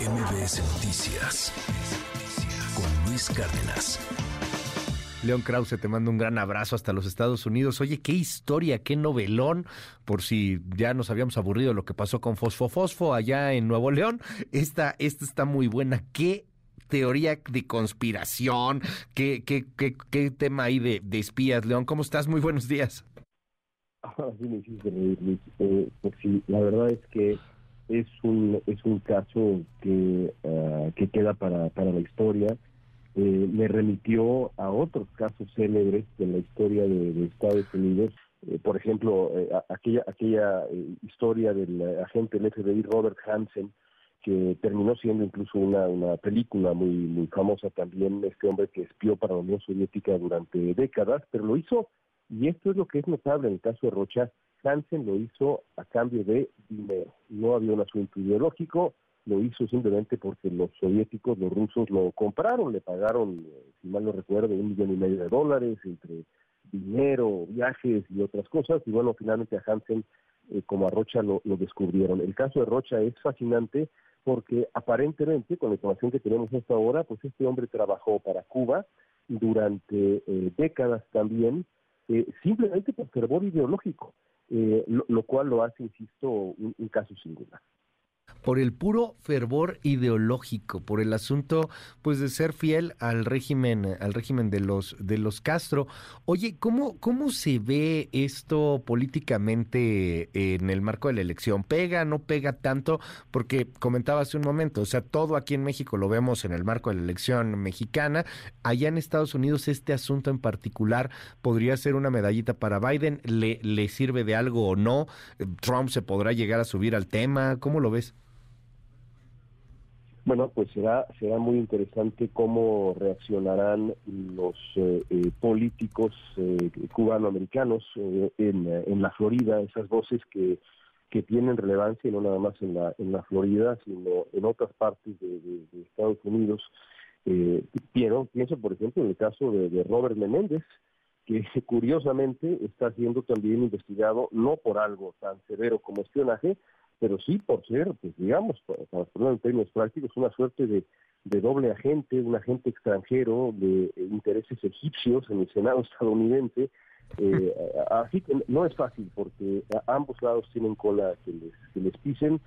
MBS Noticias con Luis Cárdenas. León Krause, te mando un gran abrazo hasta los Estados Unidos. Oye, qué historia, qué novelón, por si ya nos habíamos aburrido lo que pasó con Fosfo Fosfo allá en Nuevo León. Esta, esta está muy buena. Qué teoría de conspiración, qué, qué, qué, qué tema hay de, de espías. León, ¿cómo estás? Muy buenos días. Ahora sí me hiciste reír, Luis. Eh, pues sí, la verdad es que es un es un caso que, uh, que queda para, para la historia. Eh, me remitió a otros casos célebres de la historia de, de Estados Unidos. Eh, por ejemplo, eh, aquella aquella eh, historia del agente del FBI Robert Hansen, que terminó siendo incluso una, una película muy, muy famosa también, este hombre que espió para la Unión Soviética durante décadas, pero lo hizo, y esto es lo que es notable en el caso de Rocha, Hansen lo hizo a cambio de dinero. No había un asunto ideológico, lo hizo simplemente porque los soviéticos, los rusos lo compraron, le pagaron, si mal no recuerdo, un millón y medio de dólares entre dinero, viajes y otras cosas, y bueno, finalmente a Hansen eh, como a Rocha lo, lo, descubrieron. El caso de Rocha es fascinante porque aparentemente, con la información que tenemos hasta ahora, pues este hombre trabajó para Cuba durante eh, décadas también, eh, simplemente por fervor ideológico eh, lo, lo, cual lo hace, insisto, un, un caso singular por el puro fervor ideológico, por el asunto pues de ser fiel al régimen al régimen de los de los Castro. Oye, ¿cómo cómo se ve esto políticamente en el marco de la elección? ¿Pega, no pega tanto? Porque comentaba hace un momento, o sea, todo aquí en México lo vemos en el marco de la elección mexicana, allá en Estados Unidos este asunto en particular podría ser una medallita para Biden, le le sirve de algo o no? Trump se podrá llegar a subir al tema, ¿cómo lo ves? Bueno, pues será será muy interesante cómo reaccionarán los eh, eh, políticos eh, cubanoamericanos eh, en, en la Florida, esas voces que que tienen relevancia no nada más en la en la Florida, sino en otras partes de, Estados Unidos. Eh, pienso, por ejemplo, en el caso de, de Robert Menéndez, que curiosamente está siendo también investigado no por algo tan severo como espionaje, pero sí por ser, digamos, para, para ponerlo en términos prácticos, una suerte de, de doble agente, un agente extranjero de eh, intereses egipcios en el Senado estadounidense. Eh, así que no es fácil porque ambos lados tienen cola que les, que les pisen.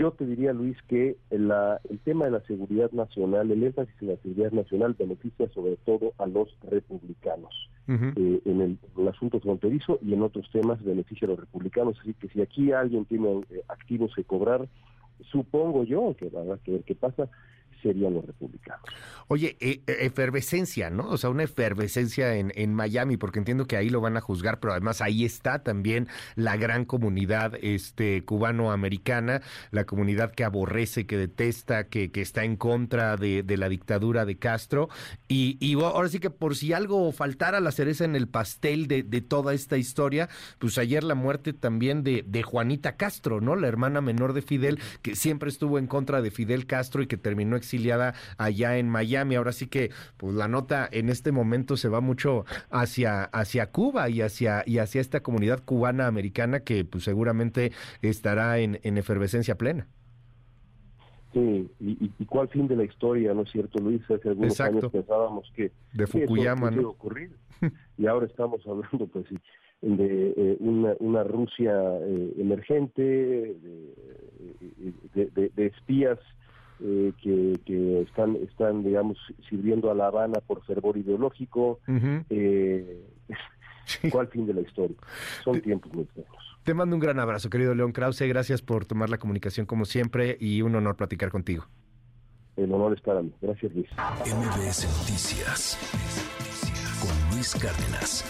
Yo te diría, Luis, que la, el tema de la seguridad nacional, el énfasis en la seguridad nacional beneficia sobre todo a los republicanos. Uh -huh. eh, en, el, en, el, asunto fronterizo y en otros temas beneficia a los republicanos. Así que si aquí alguien tiene eh, activos que cobrar, supongo yo que habrá que ver qué pasa, serían los republicanos. Oye, eh, efervescencia, ¿no? O sea, una efervescencia en, en, Miami, porque entiendo que ahí lo van a juzgar, pero además ahí está también la gran comunidad este, cubano-americana, la comunidad que aborrece, que detesta, que, que está en contra de, de, la dictadura de Castro. Y, y, ahora sí que por si algo faltara la cereza en el pastel de, de toda esta historia, pues ayer la muerte también de, de Juanita Castro, ¿no? La hermana menor de Fidel, que siempre estuvo en contra de Fidel Castro y que terminó exiliada allá en Miami. Ahora sí que pues la nota en este momento se va mucho hacia hacia Cuba y hacia y hacia esta comunidad cubana americana que pues seguramente estará en, en efervescencia plena. Sí, y, y, cuál fin de la historia, ¿no es cierto, Luis? Hace algunos Exacto. años pensábamos que de Fukuyama, ¿no? ocurrir y ahora estamos hablando, pues, de eh, una, una, Rusia eh, emergente, de, de, de espías eh, que, que, están, están, digamos, sirviendo a La Habana por fervor ideológico. Uh -huh. eh, ¿Cuál fin de la historia? Son te, tiempos muy extraños. Te mando un gran abrazo, querido León Krause. Gracias por tomar la comunicación como siempre y un honor platicar contigo. El honor es para mí. Gracias, Luis. MBS Noticias con Luis Cárdenas.